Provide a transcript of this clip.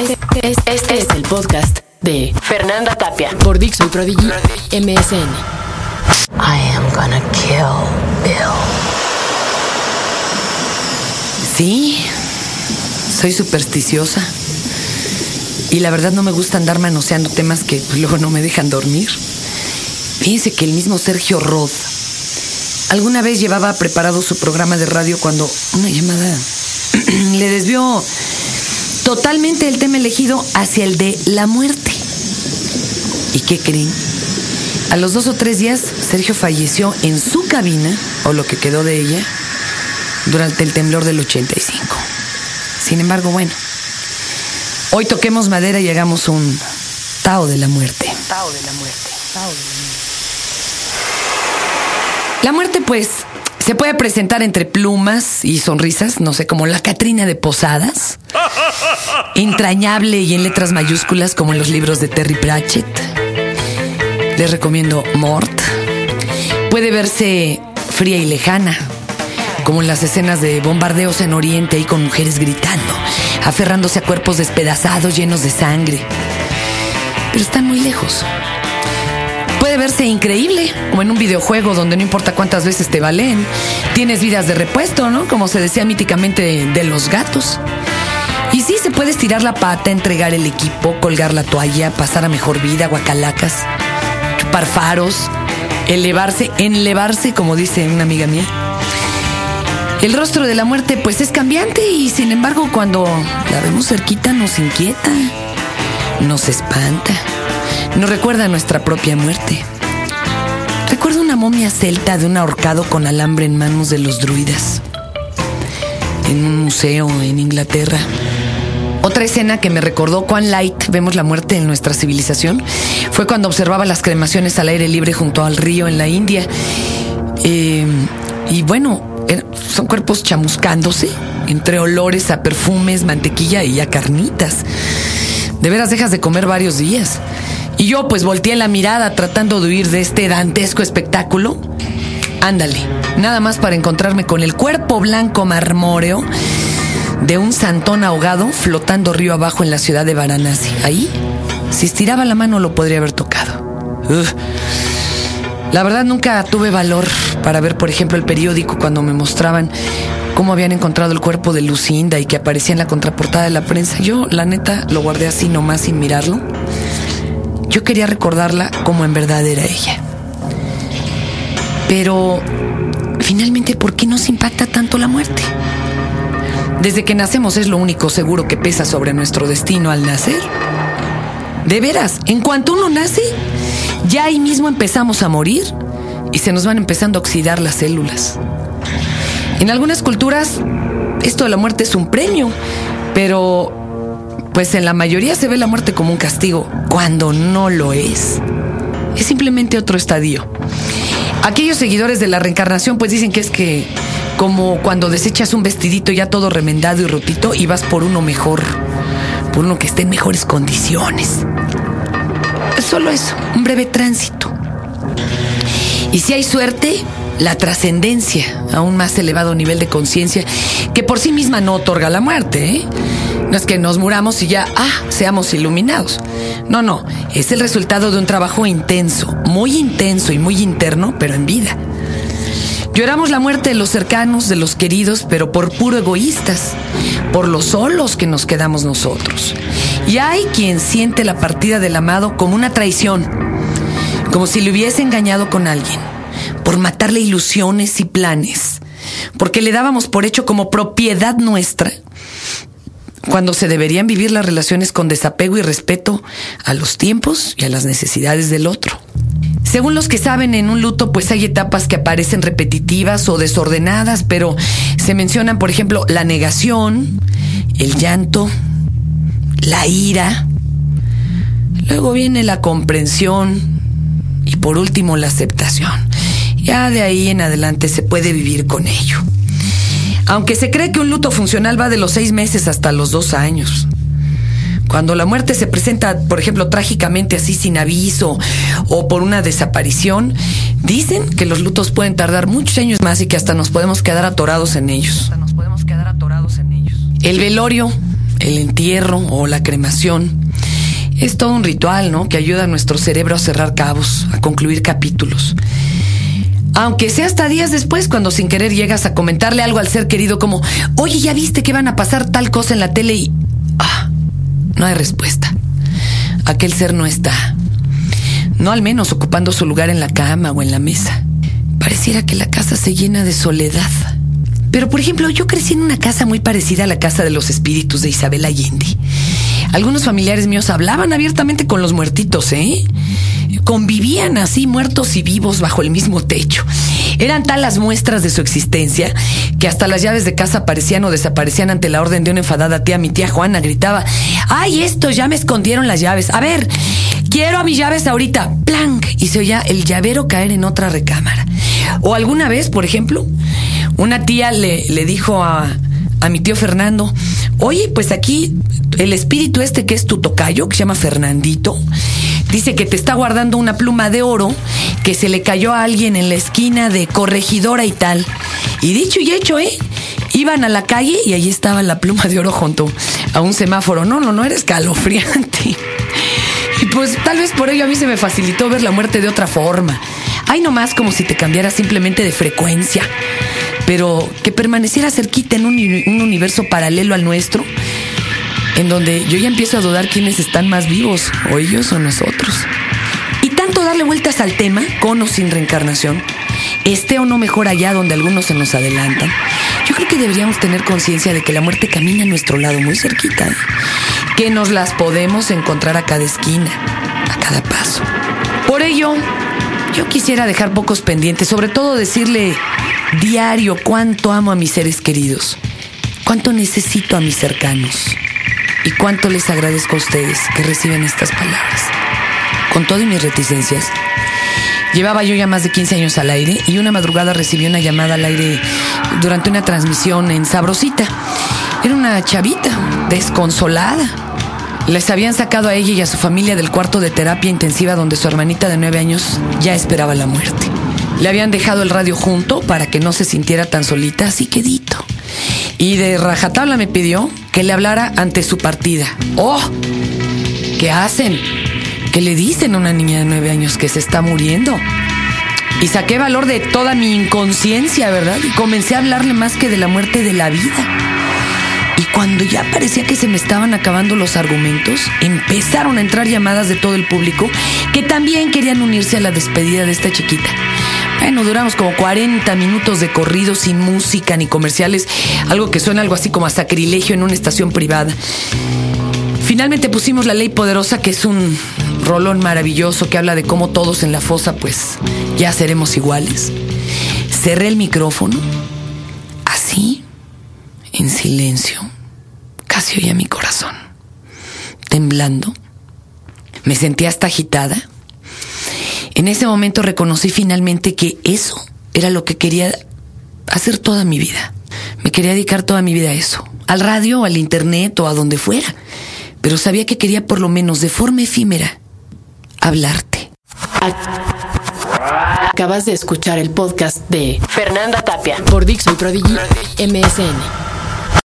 Este, este es el podcast de Fernanda Tapia. por Dixon Prodigy MSN. I am gonna kill Bill. Sí, soy supersticiosa. Y la verdad no me gusta andar manoseando temas que luego no me dejan dormir. Fíjense que el mismo Sergio Roth alguna vez llevaba preparado su programa de radio cuando una llamada le desvió totalmente el tema elegido hacia el de la muerte. ¿Y qué creen? A los dos o tres días, Sergio falleció en su cabina, o lo que quedó de ella, durante el temblor del 85. Sin embargo, bueno, hoy toquemos madera y hagamos un Tao de la muerte. Tao de la muerte. Tao de la muerte. La muerte, pues, se puede presentar entre plumas y sonrisas, no sé, como la Catrina de Posadas. Entrañable y en letras mayúsculas como en los libros de Terry Pratchett. Les recomiendo Mort. Puede verse fría y lejana, como en las escenas de bombardeos en Oriente y con mujeres gritando, aferrándose a cuerpos despedazados llenos de sangre. Pero están muy lejos. Puede verse increíble, como en un videojuego donde no importa cuántas veces te valen, tienes vidas de repuesto, ¿no? Como se decía míticamente de, de los gatos. Y sí, se puede estirar la pata, entregar el equipo, colgar la toalla, pasar a mejor vida, guacalacas, chupar faros, elevarse, enlevarse, como dice una amiga mía. El rostro de la muerte pues es cambiante y sin embargo cuando la vemos cerquita nos inquieta, nos espanta, nos recuerda a nuestra propia muerte. Recuerdo una momia celta de un ahorcado con alambre en manos de los druidas en un museo en Inglaterra. Otra escena que me recordó cuán light vemos la muerte en nuestra civilización fue cuando observaba las cremaciones al aire libre junto al río en la India. Eh, y bueno, er- son cuerpos chamuscándose entre olores a perfumes, mantequilla y a carnitas. De veras dejas de comer varios días. Y yo pues volteé la mirada tratando de huir de este dantesco espectáculo. Ándale, nada más para encontrarme con el cuerpo blanco marmóreo de un santón ahogado flotando río abajo en la ciudad de Varanasi. Ahí, si estiraba la mano lo podría haber tocado. La verdad nunca tuve valor para ver, por ejemplo, el periódico cuando me mostraban cómo habían encontrado el cuerpo de Lucinda y que aparecía en la contraportada de la prensa. Yo, la neta, lo guardé así nomás sin mirarlo. Yo quería recordarla como en verdad era ella. Pero, finalmente, ¿por qué nos impacta tanto la muerte? Desde que nacemos es lo único seguro que pesa sobre nuestro destino al nacer. De veras, en cuanto uno nace, ya ahí mismo empezamos a morir y se nos van empezando a oxidar las células. En algunas culturas, esto de la muerte es un premio, pero pues en la mayoría se ve la muerte como un castigo, cuando no lo es. Es simplemente otro estadio. Aquellos seguidores de la reencarnación pues dicen que es que como cuando desechas un vestidito ya todo remendado y rotito y vas por uno mejor, por uno que esté en mejores condiciones. Es solo eso, un breve tránsito. Y si hay suerte, la trascendencia a un más elevado nivel de conciencia que por sí misma no otorga la muerte. ¿eh? No es que nos muramos y ya, ah, seamos iluminados. No, no, es el resultado de un trabajo intenso, muy intenso y muy interno, pero en vida. Lloramos la muerte de los cercanos, de los queridos, pero por puro egoístas, por los solos que nos quedamos nosotros. Y hay quien siente la partida del amado como una traición, como si le hubiese engañado con alguien, por matarle ilusiones y planes, porque le dábamos por hecho como propiedad nuestra, cuando se deberían vivir las relaciones con desapego y respeto a los tiempos y a las necesidades del otro. Según los que saben, en un luto pues hay etapas que aparecen repetitivas o desordenadas, pero se mencionan, por ejemplo, la negación, el llanto, la ira, luego viene la comprensión y por último la aceptación. Ya de ahí en adelante se puede vivir con ello. Aunque se cree que un luto funcional va de los seis meses hasta los dos años. Cuando la muerte se presenta, por ejemplo, trágicamente así sin aviso o por una desaparición, dicen que los lutos pueden tardar muchos años más y que hasta nos podemos quedar atorados en ellos. El velorio el entierro o la cremación. Es todo un ritual, ¿no? Que ayuda a nuestro cerebro a cerrar cabos, a concluir capítulos. Aunque sea hasta días después, cuando sin querer llegas a comentarle algo al ser querido como, oye, ya viste que van a pasar tal cosa en la tele y... Ah, no hay respuesta. Aquel ser no está. No al menos ocupando su lugar en la cama o en la mesa. Pareciera que la casa se llena de soledad. Pero, por ejemplo, yo crecí en una casa muy parecida a la casa de los espíritus de Isabel Allende. Algunos familiares míos hablaban abiertamente con los muertitos, ¿eh? Convivían así, muertos y vivos, bajo el mismo techo. Eran tal las muestras de su existencia que hasta las llaves de casa aparecían o desaparecían ante la orden de una enfadada tía. Mi tía Juana gritaba: ¡Ay, esto! Ya me escondieron las llaves. A ver, quiero a mis llaves ahorita. ¡Plank! Y se oía el llavero caer en otra recámara. O alguna vez, por ejemplo, una tía le, le dijo a, a mi tío Fernando, oye, pues aquí el espíritu este que es tu tocayo, que se llama Fernandito, dice que te está guardando una pluma de oro que se le cayó a alguien en la esquina de corregidora y tal. Y dicho y hecho, ¿eh? Iban a la calle y allí estaba la pluma de oro junto a un semáforo. No, no, no era escalofriante. Y pues tal vez por ello a mí se me facilitó ver la muerte de otra forma. Hay nomás como si te cambiara simplemente de frecuencia pero que permaneciera cerquita en un, universo paralelo al nuestro, en donde yo ya empiezo a dudar quiénes están más vivos, o ellos o nosotros. Y tanto darle vueltas al tema, con o sin reencarnación, esté o no mejor allá donde algunos se nos adelantan, yo creo que deberíamos tener conciencia de que la muerte camina a nuestro lado muy cerquita, ¿eh? que nos las podemos encontrar a cada esquina, a cada paso. Por ello, yo quisiera dejar pocos pendientes, sobre todo decirle diario cuánto amo a mis seres queridos, cuánto necesito a mis cercanos y cuánto les agradezco a ustedes que reciben estas palabras. Con todas mis reticencias, llevaba yo ya más de 15 años al aire y una madrugada recibí una llamada al aire durante una transmisión en Sabrosita. Era una chavita, desconsolada. Les habían sacado a ella y a su familia del cuarto de terapia intensiva donde su hermanita de nueve años ya esperaba la muerte. Le habían dejado el radio junto para que no se sintiera tan solita, así quedito. Y de rajatabla me pidió que le hablara ante su partida. ¡Oh! ¿Qué hacen? ¿Qué le dicen a una niña de nueve años que se está muriendo? Y saqué valor de toda mi inconsciencia, ¿verdad? Y comencé a hablarle más que de la muerte de la vida. Y cuando ya parecía que se me estaban acabando los argumentos, empezaron a entrar llamadas de todo el público que también querían unirse a la despedida de esta chiquita. Bueno, duramos como 40 minutos de corrido sin música ni comerciales, algo que suena algo así como a sacrilegio en una estación privada. Finalmente pusimos la ley poderosa, que es un rolón maravilloso que habla de cómo todos en la fosa, pues ya seremos iguales. Cerré el micrófono, así, en silencio. Casi oía mi corazón, temblando. Me sentí hasta agitada en ese momento reconocí finalmente que eso era lo que quería hacer toda mi vida. Me quería dedicar toda mi vida a eso, al radio, al internet o a donde fuera. Pero sabía que quería por lo menos de forma efímera hablarte. Acabas de escuchar el podcast de Fernanda Tapia por Dixon Prodigy MSN.